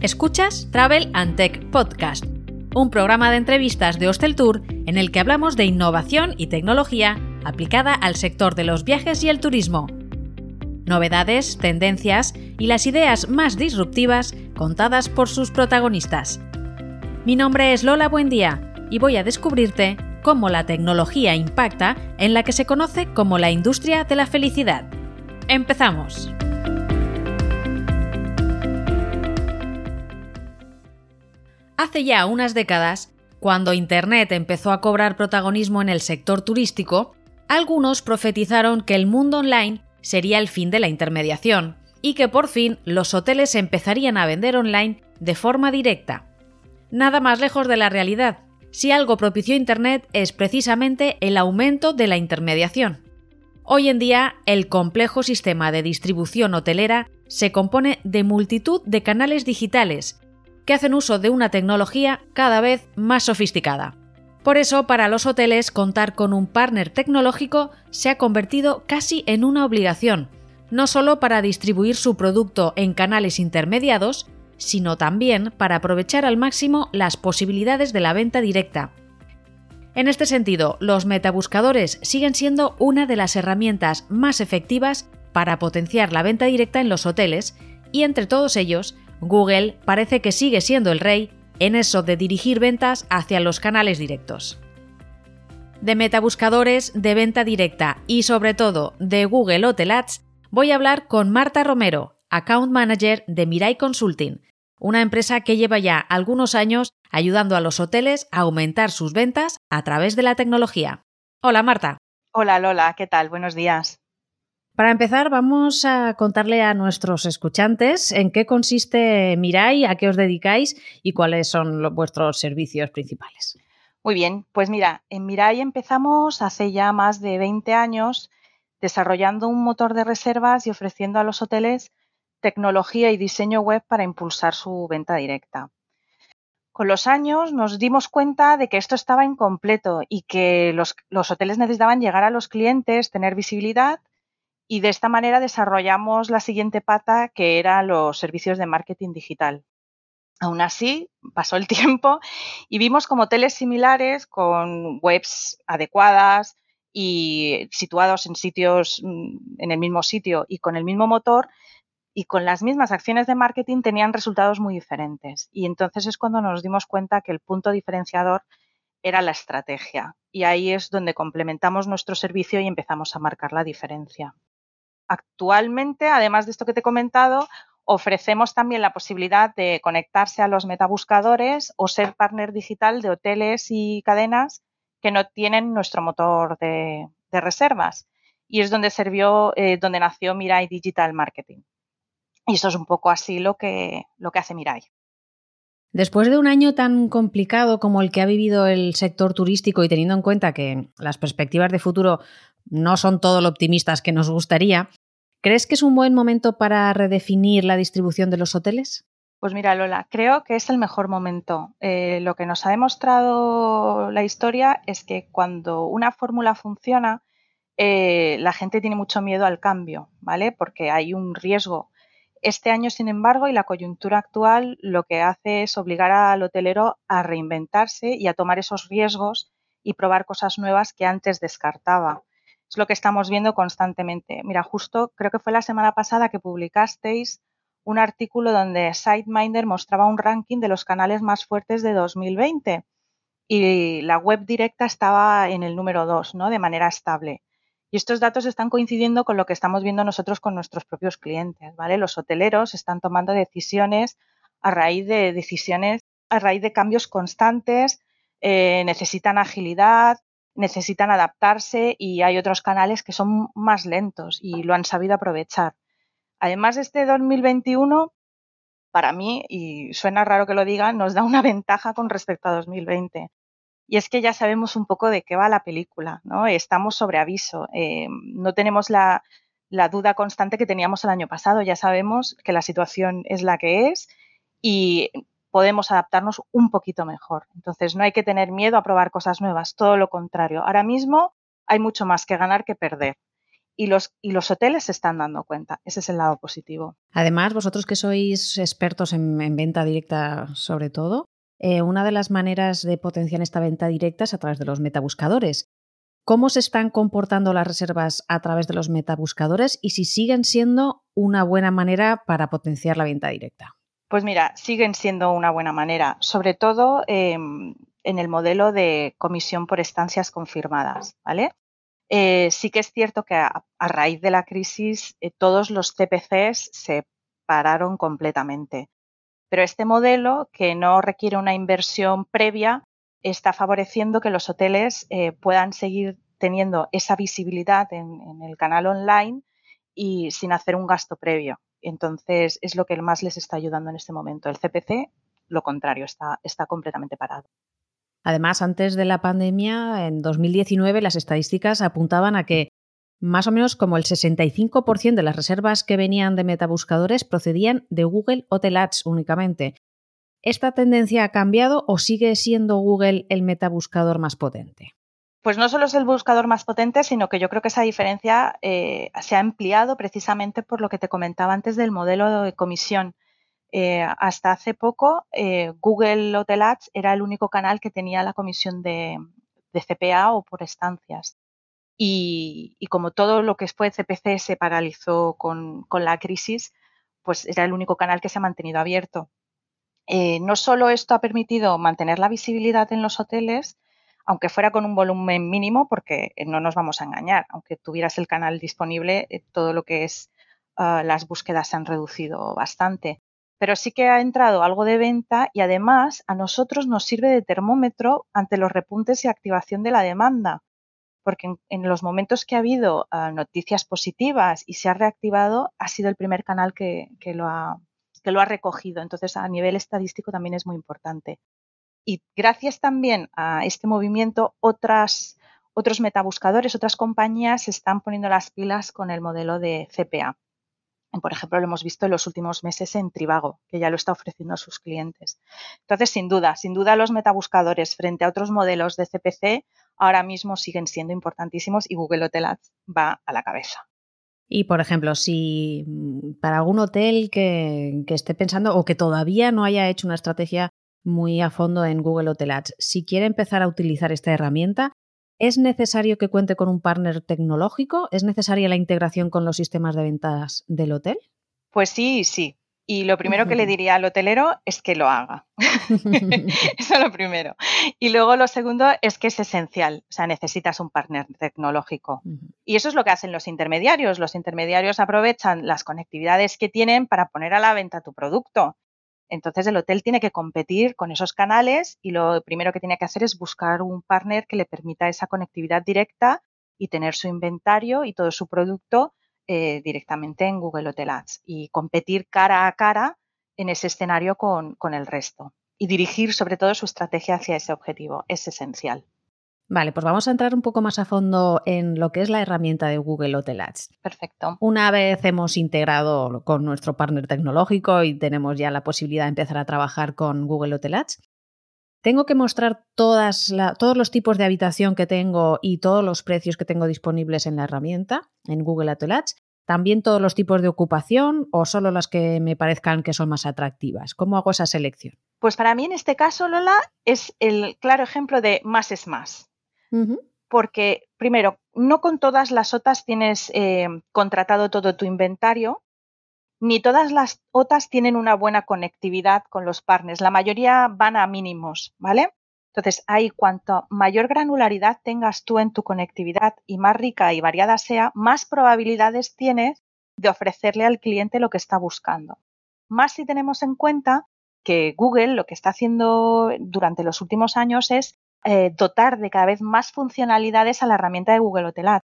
Escuchas Travel and Tech Podcast, un programa de entrevistas de Hostel Tour en el que hablamos de innovación y tecnología aplicada al sector de los viajes y el turismo. Novedades, tendencias y las ideas más disruptivas contadas por sus protagonistas. Mi nombre es Lola Buendía y voy a descubrirte cómo la tecnología impacta en la que se conoce como la industria de la felicidad. Empezamos. Hace ya unas décadas, cuando Internet empezó a cobrar protagonismo en el sector turístico, algunos profetizaron que el mundo online sería el fin de la intermediación y que por fin los hoteles empezarían a vender online de forma directa. Nada más lejos de la realidad. Si algo propició Internet es precisamente el aumento de la intermediación. Hoy en día, el complejo sistema de distribución hotelera se compone de multitud de canales digitales que hacen uso de una tecnología cada vez más sofisticada. Por eso, para los hoteles, contar con un partner tecnológico se ha convertido casi en una obligación, no solo para distribuir su producto en canales intermediados, sino también para aprovechar al máximo las posibilidades de la venta directa. En este sentido, los metabuscadores siguen siendo una de las herramientas más efectivas para potenciar la venta directa en los hoteles y entre todos ellos Google parece que sigue siendo el rey en eso de dirigir ventas hacia los canales directos. De metabuscadores, de venta directa y sobre todo de Google Hotel Ads, voy a hablar con Marta Romero, Account Manager de Mirai Consulting, una empresa que lleva ya algunos años ayudando a los hoteles a aumentar sus ventas a través de la tecnología. Hola Marta. Hola Lola, ¿qué tal? Buenos días. Para empezar, vamos a contarle a nuestros escuchantes en qué consiste Mirai, a qué os dedicáis y cuáles son vuestros servicios principales. Muy bien, pues mira, en Mirai empezamos hace ya más de 20 años desarrollando un motor de reservas y ofreciendo a los hoteles tecnología y diseño web para impulsar su venta directa. Con los años nos dimos cuenta de que esto estaba incompleto y que los, los hoteles necesitaban llegar a los clientes, tener visibilidad y de esta manera desarrollamos la siguiente pata que eran los servicios de marketing digital. Aún así, pasó el tiempo y vimos como hoteles similares con webs adecuadas y situados en sitios mm, en el mismo sitio y con el mismo motor y con las mismas acciones de marketing tenían resultados muy diferentes. Y entonces es cuando nos dimos cuenta que el punto diferenciador era la estrategia. Y ahí es donde complementamos nuestro servicio y empezamos a marcar la diferencia. Actualmente, además de esto que te he comentado, ofrecemos también la posibilidad de conectarse a los metabuscadores o ser partner digital de hoteles y cadenas que no tienen nuestro motor de, reservas. Y es donde sirvió, eh, donde nació Mirai Digital Marketing. Y eso es un poco así lo que, lo que hace Mirai. Después de un año tan complicado como el que ha vivido el sector turístico y teniendo en cuenta que las perspectivas de futuro no son todo lo optimistas que nos gustaría, ¿crees que es un buen momento para redefinir la distribución de los hoteles? Pues mira, Lola, creo que es el mejor momento. Eh, lo que nos ha demostrado la historia es que cuando una fórmula funciona, eh, la gente tiene mucho miedo al cambio, ¿vale? Porque hay un riesgo este año, sin embargo, y la coyuntura actual lo que hace es obligar al hotelero a reinventarse y a tomar esos riesgos y probar cosas nuevas que antes descartaba. Es lo que estamos viendo constantemente. Mira, justo creo que fue la semana pasada que publicasteis un artículo donde SiteMinder mostraba un ranking de los canales más fuertes de 2020 y la web directa estaba en el número 2, ¿no? De manera estable. Y estos datos están coincidiendo con lo que estamos viendo nosotros con nuestros propios clientes, ¿vale? Los hoteleros están tomando decisiones a raíz de decisiones, a raíz de cambios constantes, eh, necesitan agilidad, necesitan adaptarse y hay otros canales que son más lentos y lo han sabido aprovechar. Además, este 2021, para mí, y suena raro que lo diga, nos da una ventaja con respecto a 2020. Y es que ya sabemos un poco de qué va la película, ¿no? Estamos sobre aviso. Eh, no tenemos la, la duda constante que teníamos el año pasado. Ya sabemos que la situación es la que es y podemos adaptarnos un poquito mejor. Entonces, no hay que tener miedo a probar cosas nuevas, todo lo contrario. Ahora mismo hay mucho más que ganar que perder. y los, y los hoteles se están dando cuenta. Ese es el lado positivo. Además, vosotros que sois expertos en, venta directa sobre todo, eh, una de las maneras de potenciar esta venta directa es a través de los metabuscadores. ¿Cómo se están comportando las reservas a través de los metabuscadores y si siguen siendo una buena manera para potenciar la venta directa? Pues mira, siguen siendo una buena manera, sobre todo em, en el modelo de comisión por estancias confirmadas, ¿vale? Eh, sí que es cierto que a, raíz de la crisis eh, todos los CPCs se pararon completamente. Pero este modelo, que no requiere una inversión previa, está favoreciendo que los hoteles eh, puedan seguir teniendo esa visibilidad en, el canal online y sin hacer un gasto previo. Entonces, es lo que más les está ayudando en este momento. El CPC, lo contrario, está, está completamente parado. Además, antes de la pandemia, en 2019, las estadísticas apuntaban a que más o menos como el 65% de las reservas que venían de metabuscadores procedían de Google Hotel Ads únicamente. ¿Esta tendencia ha cambiado o sigue siendo Google el metabuscador más potente? Pues no solo es el buscador más potente, sino que yo creo que esa diferencia eh, se ha ampliado precisamente por lo que te comentaba antes del modelo de comisión. Eh, hasta hace poco, eh, Google Hotel Ads era el único canal que tenía la comisión de, CPA o por estancias. Y, como todo lo que fue CPC se paralizó con, la crisis, pues era el único canal que se ha mantenido abierto. No solo esto ha permitido mantener la visibilidad en los hoteles, aunque fuera con un volumen mínimo, porque no nos vamos a engañar, aunque tuvieras el canal disponible, todo lo que es ah, las búsquedas se han reducido bastante pero sí que ha entrado algo de venta y además a nosotros nos sirve de termómetro ante los repuntes y activación de la demanda, porque en, los momentos que ha habido ah, noticias positivas y se ha reactivado, ha sido el primer canal que lo ha recogido. Entonces, a nivel estadístico también es muy importante. Y gracias también a este movimiento, otras, otros metabuscadores, otras compañías se están poniendo las pilas con el modelo de CPA. Por ejemplo, lo hemos visto en los últimos meses en Trivago, que ya lo está ofreciendo a sus clientes. Entonces, sin duda, sin duda los metabuscadores frente a otros modelos de CPC ahora mismo siguen siendo importantísimos y Google Hotel Ads va a la cabeza. Y, por ejemplo, si mm, para algún hotel que, que, esté pensando o que todavía no haya hecho una estrategia muy a fondo en Google Hotel Ads, si quiere empezar a utilizar esta herramienta, ¿Es necesario que cuente con un partner tecnológico? ¿Es necesaria la integración con los sistemas de ventas del hotel? Pues sí, sí. Y lo primero que le diría al hotelero es que lo haga. Eso es lo primero. Y luego lo segundo es que es esencial. O sea, necesitas un partner tecnológico. Y eso es lo que hacen los intermediarios. Los intermediarios aprovechan las conectividades que tienen para poner a la venta tu producto. Entonces el hotel tiene que competir con esos canales y lo primero que tiene que hacer es buscar un partner que le permita esa conectividad directa y tener su inventario y todo su producto eh, directamente en Google Hotel Ads y competir cara a cara en ese escenario con el resto y dirigir sobre todo su estrategia hacia ese objetivo. Es esencial. Vale, pues vamos a entrar un poco más a fondo en lo que es la herramienta de Google Hotel Ads. Perfecto. Una vez hemos integrado con nuestro partner tecnológico y tenemos ya la posibilidad de empezar a trabajar con Google Hotel Ads, tengo que mostrar todas todos los tipos de habitación que tengo y todos los precios que tengo disponibles en la herramienta, en Google Hotel Ads. También todos los tipos de ocupación o solo las que me parezcan que son más atractivas. ¿Cómo hago esa selección? Pues para mí en este caso, Lola, es el claro ejemplo de más es más. Porque, primero, no con todas las OTAs tienes eh, contratado todo tu inventario, ni todas las OTAs tienen una buena conectividad con los partners. La mayoría van a mínimos, ¿vale? Entonces, ahí cuanto mayor granularidad tengas tú en tu conectividad y más rica y variada sea, más probabilidades tienes de ofrecerle al cliente lo que está buscando. Más si tenemos en cuenta que Google lo que está haciendo durante los últimos años es eh, dotar de cada vez más funcionalidades a la herramienta de Google Hotel Ads.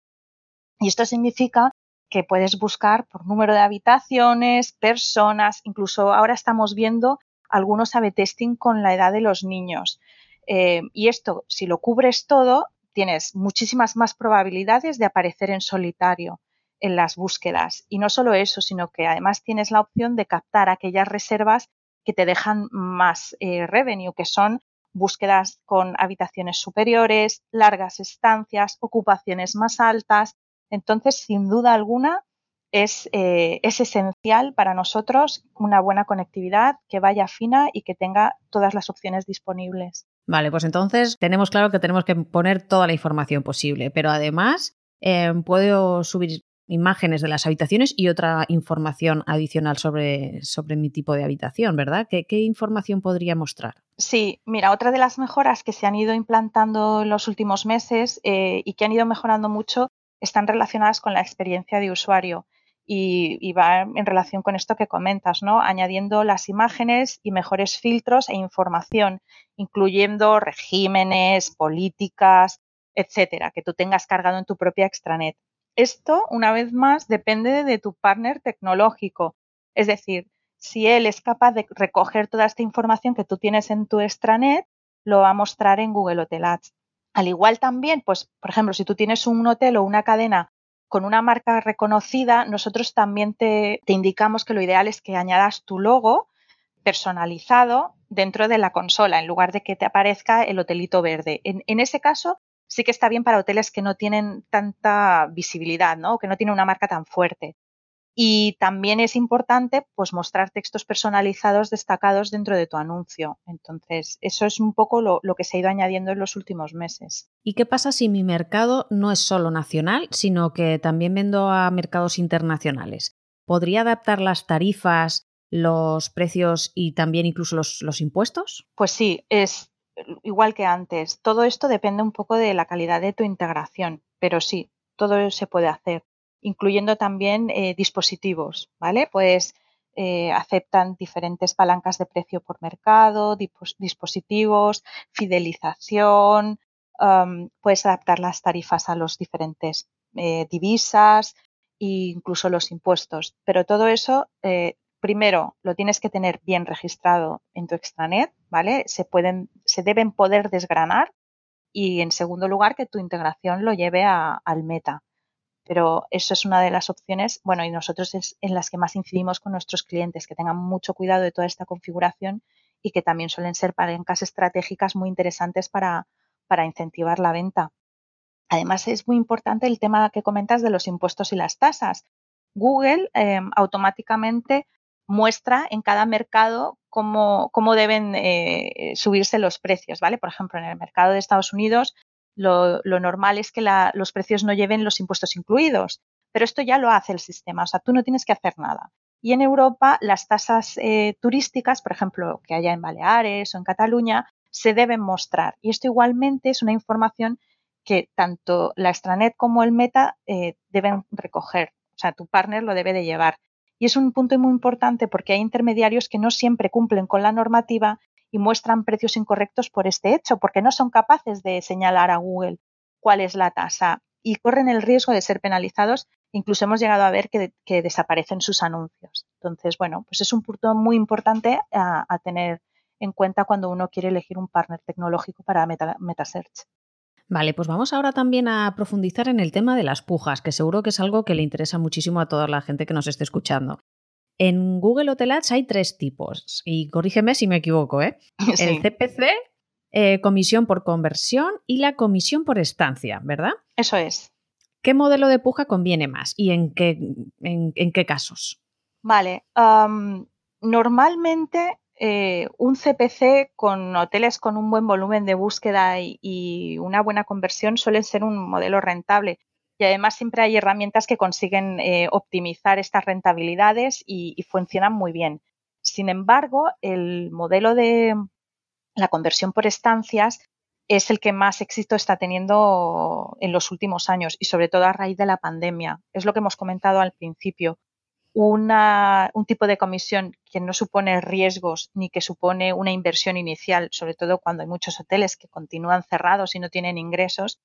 Y esto significa que puedes buscar por número de habitaciones, personas, incluso ahora estamos viendo algunos A-B testing con la edad de los niños. Eh, y esto, si lo cubres todo, tienes muchísimas más probabilidades de aparecer en solitario en las búsquedas. Y no solo eso, sino que además tienes la opción de captar aquellas reservas que te dejan más eh, revenue, que son búsquedas con habitaciones superiores, largas estancias, ocupaciones más altas. Entonces, sin duda alguna, es, eh, es, esencial para nosotros una buena conectividad que vaya fina y que tenga todas las opciones disponibles. Vale, pues entonces tenemos claro que tenemos que poner toda la información posible, pero además eh, puedo subir imágenes de las habitaciones y otra información adicional sobre, sobre mi tipo de habitación, ¿verdad? ¿Qué, información podría mostrar? Sí, mira, otra de las mejoras que se han ido implantando en los últimos meses eh, y que han ido mejorando mucho están relacionadas con la experiencia de usuario. Y, y, va en relación con esto que comentas, ¿no? Añadiendo las imágenes y mejores filtros e información, incluyendo regímenes, políticas, etcétera, que tú tengas cargado en tu propia extranet. Esto, una vez más, depende de tu partner tecnológico. Es decir, si él es capaz de recoger toda esta información que tú tienes en tu extranet, lo va a mostrar en Google Hotel Ads. Al igual también, pues, por ejemplo, si tú tienes un hotel o una cadena con una marca reconocida, nosotros también te, indicamos que lo ideal es que añadas tu logo personalizado dentro de la consola, en lugar de que te aparezca el hotelito verde. En, en ese caso, sí que está bien para hoteles que no tienen tanta visibilidad, ¿no? que no tienen una marca tan fuerte. Y también es importante pues, mostrar textos personalizados destacados dentro de tu anuncio. Entonces, eso es un poco lo, lo, que se ha ido añadiendo en los últimos meses. ¿Y qué pasa si mi mercado no es solo nacional, sino que también vendo a mercados internacionales? ¿Podría adaptar las tarifas, los precios y también incluso los, los impuestos? Pues sí, es igual que antes. Todo esto depende un poco de la calidad de tu integración, pero sí, todo se puede hacer, incluyendo también eh, dispositivos, ¿vale? Pues eh, aceptan diferentes palancas de precio por mercado, dispositivos, fidelización, puedes adaptar las tarifas a los diferentes eh, divisas e incluso los impuestos. Pero todo eso primero lo tienes que tener bien registrado en tu extranet, ¿vale? Se pueden, se deben poder desgranar y en segundo lugar que tu integración lo lleve al meta. Pero eso es una de las opciones, bueno, y nosotros es en las que más incidimos con nuestros clientes, que tengan mucho cuidado de toda esta configuración y que también suelen ser palancas estratégicas muy interesantes para, para incentivar la venta. Además, es muy importante el tema que comentas de los impuestos y las tasas. Google eh, automáticamente muestra en cada mercado cómo, cómo deben eh, subirse los precios, ¿vale? Por ejemplo, en el mercado de Estados Unidos lo, normal es que los precios no lleven los impuestos incluidos, pero esto ya lo hace el sistema, o sea, tú no tienes que hacer nada. Y en Europa las tasas eh, turísticas, por ejemplo, que haya en Baleares o en Cataluña, se deben mostrar. Y esto igualmente es una información que tanto la extranet como el meta eh, deben recoger. O sea, tu partner lo debe de llevar. Y es un punto muy importante porque hay intermediarios que no siempre cumplen con la normativa y muestran precios incorrectos por este hecho, porque no son capaces de señalar a Google cuál es la tasa y corren el riesgo de ser penalizados. Incluso hemos llegado a ver que, desaparecen sus anuncios. Entonces, bueno, pues es un punto muy importante a, tener en cuenta cuando uno quiere elegir un partner tecnológico para MetaSearch. Vale, pues vamos ahora también a profundizar en el tema de las pujas, que seguro que es algo que le interesa muchísimo a toda la gente que nos esté escuchando. En Google Hotel Ads hay tres tipos, y corrígeme si me equivoco, ¿eh? El CPC, eh, comisión por conversión y la comisión por estancia, ¿verdad? Eso es. ¿Qué modelo de puja conviene más y en qué, en, qué casos? Vale, normalmente eh, un CPC con hoteles con un buen volumen de búsqueda y, una buena conversión suele ser un modelo rentable. Y además siempre hay herramientas que consiguen eh, optimizar estas rentabilidades y, funcionan muy bien. Sin embargo, el modelo de la conversión por estancias es el que más éxito está teniendo en los últimos años y sobre todo a raíz de la pandemia. Es lo que hemos comentado al principio un tipo de comisión que no supone riesgos ni que supone una inversión inicial, sobre todo cuando hay muchos hoteles que continúan cerrados y no tienen ingresos,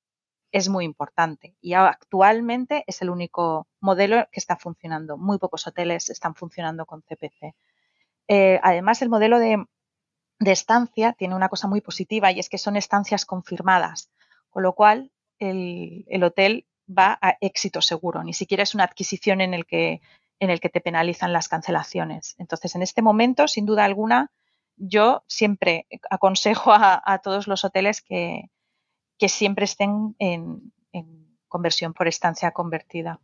es muy importante. Y actualmente es el único modelo que está funcionando. Muy pocos hoteles están funcionando con CPC. Eh, además, el modelo de, estancia tiene una cosa muy positiva y es que son estancias confirmadas, con lo cual el, el hotel va a éxito seguro. Ni siquiera es una adquisición en el que en el que te penalizan las cancelaciones. Entonces, en este momento, sin duda alguna, yo siempre aconsejo a, todos los hoteles que, siempre estén en, conversión por estancia convertida.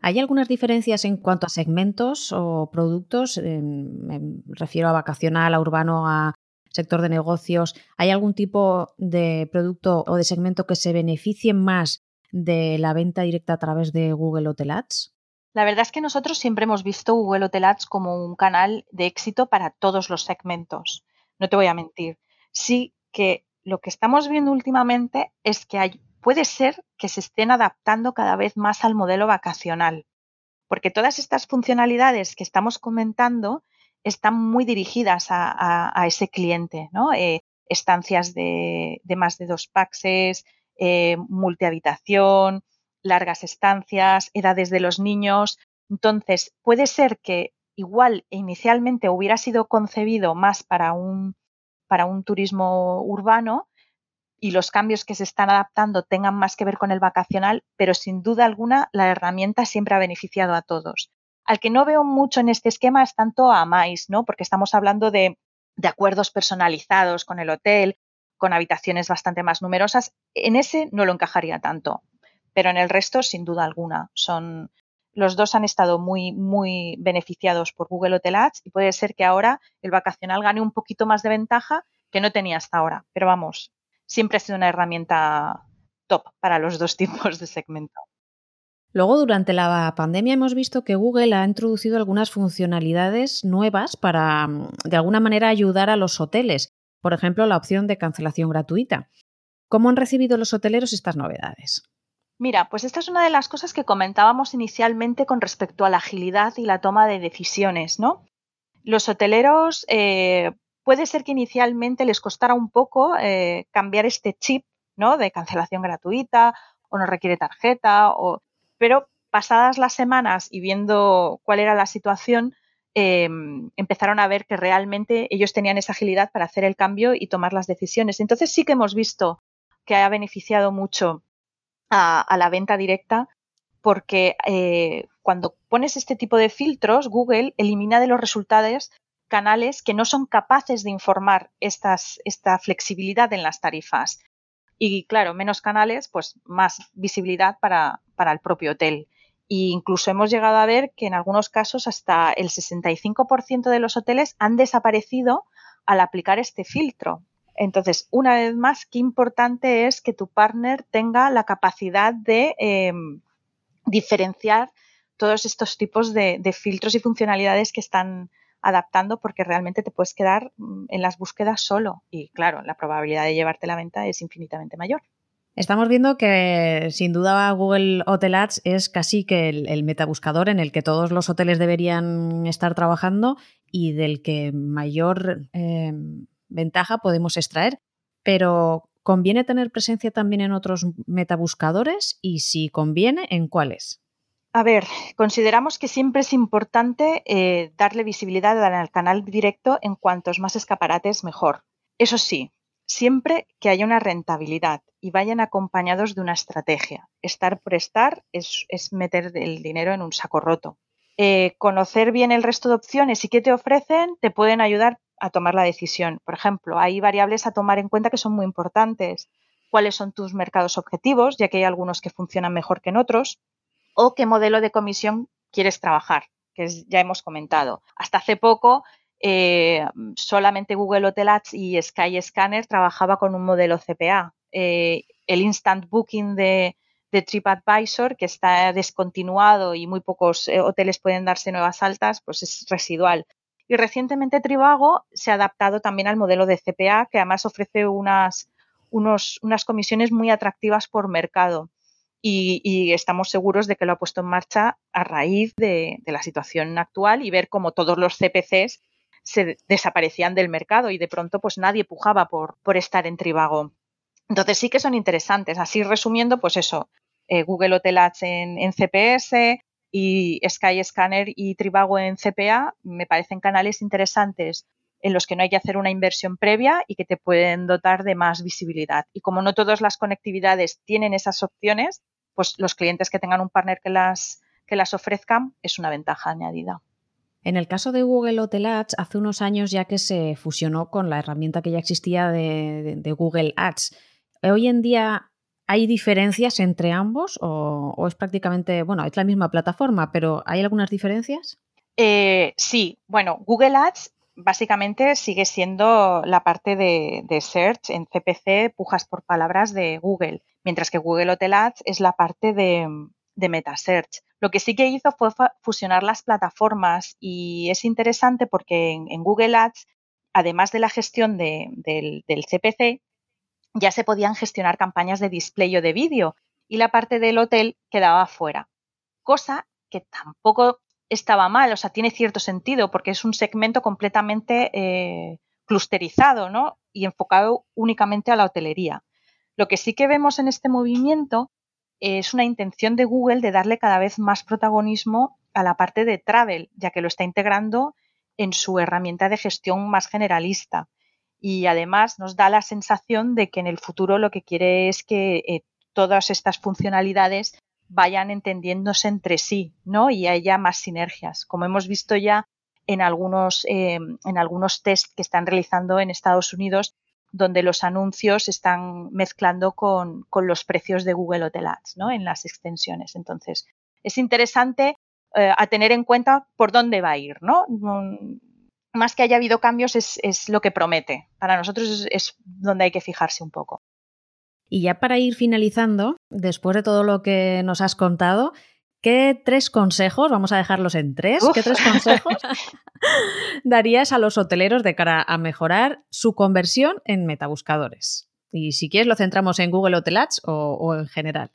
¿Hay algunas diferencias en cuanto a segmentos o productos? Me refiero a vacacional, a urbano, a sector de negocios. ¿Hay algún tipo de producto o de segmento que se beneficie más de la venta directa a través de Google Hotel Ads? La verdad es que nosotros siempre hemos visto Google Hotel Ads como un canal de éxito para todos los segmentos. No te voy a mentir. Sí que lo que estamos viendo últimamente es que puede ser que se estén adaptando cada vez más al modelo vacacional, porque todas estas funcionalidades que estamos comentando están muy dirigidas a, ese cliente, ¿no? Eh, estancias de, más de dos paxes, eh, multihabitación, largas estancias, edades de los niños. Entonces, puede ser que igual inicialmente hubiera sido concebido más para un, para un turismo urbano, y los cambios que se están adaptando tengan más que ver con el vacacional, pero sin duda alguna la herramienta siempre ha beneficiado a todos. Al que no veo mucho en este esquema es tanto a Mais, ¿no? Porque estamos hablando de, de acuerdos personalizados con el hotel, con habitaciones bastante más numerosas. En ese no lo encajaría tanto, pero en el resto, sin duda alguna, son los dos han estado muy, muy beneficiados por Google Hotel Ads y puede ser que ahora el vacacional gane un poquito más de ventaja que no tenía hasta ahora. Pero vamos, siempre ha sido una herramienta top para los dos tipos de segmento. Luego, durante la pandemia hemos visto que Google ha introducido algunas funcionalidades nuevas para, mm, de alguna manera, ayudar a los hoteles. Por ejemplo, la opción de cancelación gratuita. ¿Cómo han recibido los hoteleros estas novedades? Mira, pues esta es una de las cosas que comentábamos inicialmente con respecto a la agilidad y la toma de decisiones, ¿no? Los hoteleros eh, puede ser que inicialmente les costara un poco eh, cambiar este chip ¿no? de cancelación gratuita o no requiere tarjeta, o... pero pasadas las semanas y viendo cuál era la situación, em, empezaron a ver que realmente ellos tenían esa agilidad para hacer el cambio y tomar las decisiones. Entonces sí que hemos visto que ha beneficiado mucho a, la venta directa porque eh, cuando pones este tipo de filtros, Google elimina de los resultados canales que no son capaces de informar estas, esta flexibilidad en las tarifas. Y claro, menos canales, pues más visibilidad para, para el propio hotel. E incluso hemos llegado a ver que en algunos casos hasta el 65% de los hoteles han desaparecido al aplicar este filtro. Entonces, una vez más, qué importante es que tu partner tenga la capacidad de em, diferenciar todos estos tipos de, filtros y funcionalidades que están, adaptando porque realmente te puedes quedar mm, en las búsquedas solo y claro, la probabilidad de llevarte la venta es infinitamente mayor. Estamos viendo que sin duda Google Hotel Ads es casi que el, metabuscador en el que todos los hoteles deberían estar trabajando y del que mayor eh, ventaja podemos extraer. Pero ¿conviene tener presencia también en otros metabuscadores? Y si conviene, ¿en cuáles? A ver, consideramos que siempre es importante eh, darle visibilidad al canal directo en cuantos más escaparates mejor. Eso sí, siempre que haya una rentabilidad y vayan acompañados de una estrategia. Estar por estar es, meter el dinero en un saco roto. Eh, conocer bien el resto de opciones y qué te ofrecen te pueden ayudar a tomar la decisión. Por ejemplo, hay variables a tomar en cuenta que son muy importantes. ¿Cuáles son tus mercados objetivos? Ya que hay algunos que funcionan mejor que en otros o qué modelo de comisión quieres trabajar, que ya hemos comentado. Hasta hace poco eh, solamente Google Hotel Ads y Sky Scanner trabajaba con un modelo CPA. Eh, el Instant Booking de, TripAdvisor, que está descontinuado y muy pocos eh, hoteles pueden darse nuevas altas, pues es residual. Y recientemente Trivago se ha adaptado también al modelo de CPA, que además ofrece unas, unas comisiones muy atractivas por mercado y, estamos seguros de que lo ha puesto en marcha a raíz de, la situación actual y ver cómo todos los CPCs se desaparecían del mercado y de pronto pues nadie pujaba por, por estar en Trivago. Entonces sí que son interesantes. Así resumiendo, pues eso, eh, Google Hotel Ads en, en, CPS y Sky Scanner y Trivago en CPA me parecen canales interesantes en los que no hay que hacer una inversión previa y que te pueden dotar de más visibilidad. Y como no todas las conectividades tienen esas opciones, pues los clientes que tengan un partner que las, que las ofrezcan es una ventaja añadida. En el caso de Google Hotel Ads, hace unos años ya que se fusionó con la herramienta que ya existía de, Google Ads. Hoy en día ¿Hay diferencias entre ambos o, es prácticamente, bueno, es la misma plataforma, pero ¿hay algunas diferencias? Eh, sí, bueno, Google Ads básicamente sigue siendo la parte de, search en CPC, pujas por palabras de Google, mientras que Google Hotel Ads es la parte de, de MetaSearch. Lo que sí que hizo fue fusionar las plataformas y es interesante porque en, Google Ads, además de la gestión del, del CPC, ya se podían gestionar campañas de display o de vídeo y la parte del hotel quedaba fuera. Cosa que tampoco estaba mal, o sea, tiene cierto sentido porque es un segmento completamente eh, clusterizado ¿no? y enfocado únicamente a la hotelería. Lo que sí que vemos en este movimiento es una intención de Google de darle cada vez más protagonismo a la parte de travel, ya que lo está integrando en su herramienta de gestión más generalista y además nos da la sensación de que en el futuro lo que quiere es que eh, todas estas funcionalidades vayan entendiéndose entre sí, ¿no? Y haya más sinergias, como hemos visto ya en algunos, eh, en algunos test que están realizando en Estados Unidos, donde los anuncios están mezclando con, con los precios de Google Hotel Ads, ¿no? En las extensiones. Entonces, es interesante eh, a tener en cuenta por dónde va a ir, ¿no? Más que haya habido cambios es, lo que promete. Para nosotros es, donde hay que fijarse un poco. Y ya para ir finalizando, después de todo lo que nos has contado, ¿qué tres consejos, vamos a dejarlos en tres, qué tres consejos darías a los hoteleros de cara a mejorar su conversión en metabuscadores? Y si quieres lo centramos en Google Hotel Ads o en general.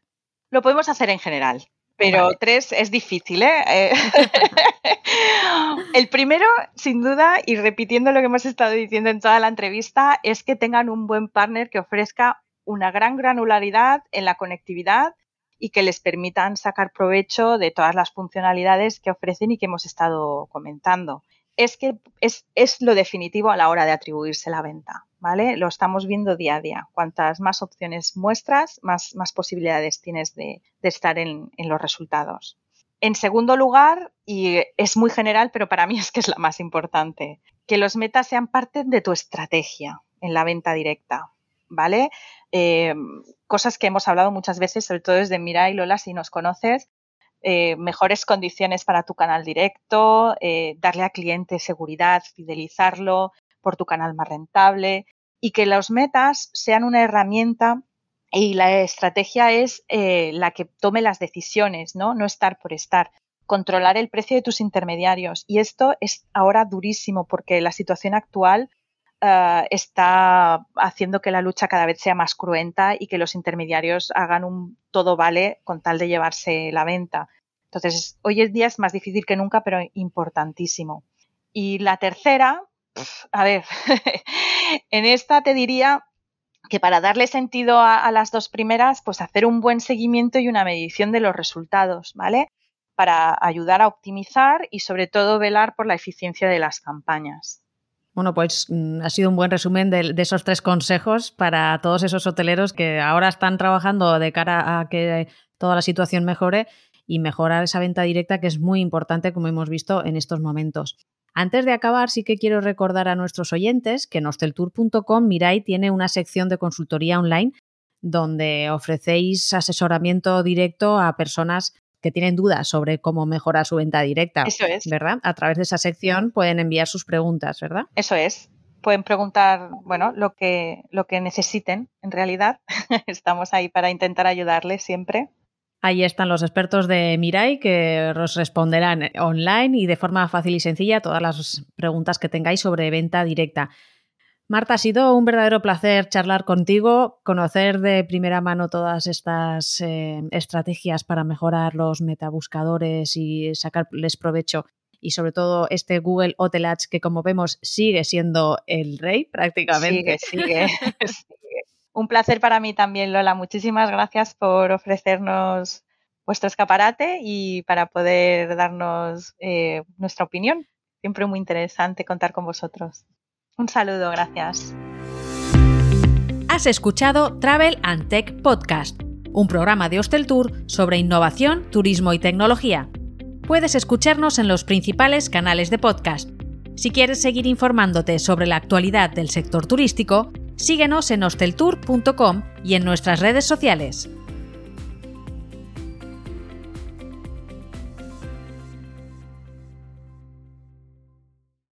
Lo podemos hacer en general pero tres es difícil, ¿eh? eh el primero, sin duda, y repitiendo lo que hemos estado diciendo en toda la entrevista, es que tengan un buen partner que ofrezca una gran granularidad en la conectividad y que les permitan sacar provecho de todas las funcionalidades que ofrecen y que hemos estado comentando. Es que es, es lo definitivo a la hora de atribuirse la venta. ¿vale? Lo estamos viendo día a día. Cuantas más opciones muestras, más, más posibilidades tienes de, estar en, los resultados. En segundo lugar, y es muy general, pero para mí es que es la más importante, que los metas sean parte de tu estrategia en la venta directa, ¿vale? Eh, cosas que hemos hablado muchas veces, sobre todo desde Mira y Lola, si nos conoces, eh, mejores condiciones para tu canal directo, eh, darle a cliente seguridad, fidelizarlo, por tu canal más rentable y que los metas sean una herramienta y la estrategia es eh, la que tome las decisiones, ¿no? No estar por estar. Controlar el precio de tus intermediarios. Y esto es ahora durísimo porque la situación actual eh, está haciendo que la lucha cada vez sea más cruenta y que los intermediarios hagan un todo vale con tal de llevarse la venta. Entonces, hoy en día es más difícil que nunca, pero importantísimo. Y la tercera, a ver, en esta te diría que para darle sentido a, las dos primeras, pues hacer un buen seguimiento y una medición de los resultados, ¿vale? Para ayudar a optimizar y sobre todo velar por la eficiencia de las campañas. Bueno, pues mm, ha sido un buen resumen de, esos tres consejos para todos esos hoteleros que ahora están trabajando de cara a que toda la situación mejore y mejorar esa venta directa que es muy importante como hemos visto en estos momentos. Antes de acabar, sí que quiero recordar a nuestros oyentes que en hosteltour.com Mirai tiene una sección de consultoría online donde ofrecéis asesoramiento directo a personas que tienen dudas sobre cómo mejorar su venta directa. Eso es. ¿Verdad? A través de esa sección pueden enviar sus preguntas, ¿verdad? Eso es. Pueden preguntar, bueno, lo que, lo que necesiten, en realidad. Estamos ahí para intentar ayudarles siempre. Ahí están los expertos de Mirai que os responderán online y de forma fácil y sencilla todas las preguntas que tengáis sobre venta directa. Marta, ha sido un verdadero placer charlar contigo, conocer de primera mano todas estas eh, estrategias para mejorar los metabuscadores y sacarles provecho y sobre todo este Google Hotel Ads que como vemos sigue siendo el rey prácticamente. Sigue, sigue. Un placer para mí también, Lola. Muchísimas gracias por ofrecernos vuestro escaparate y para poder darnos eh, nuestra opinión. Siempre muy interesante contar con vosotros. Un saludo, gracias. Has escuchado Travel and Tech Podcast, un programa de Hostel Tour sobre innovación, turismo y tecnología. Puedes escucharnos en los principales canales de podcast. Si quieres seguir informándote sobre la actualidad del sector turístico, Síguenos en hosteltour.com y en nuestras redes sociales.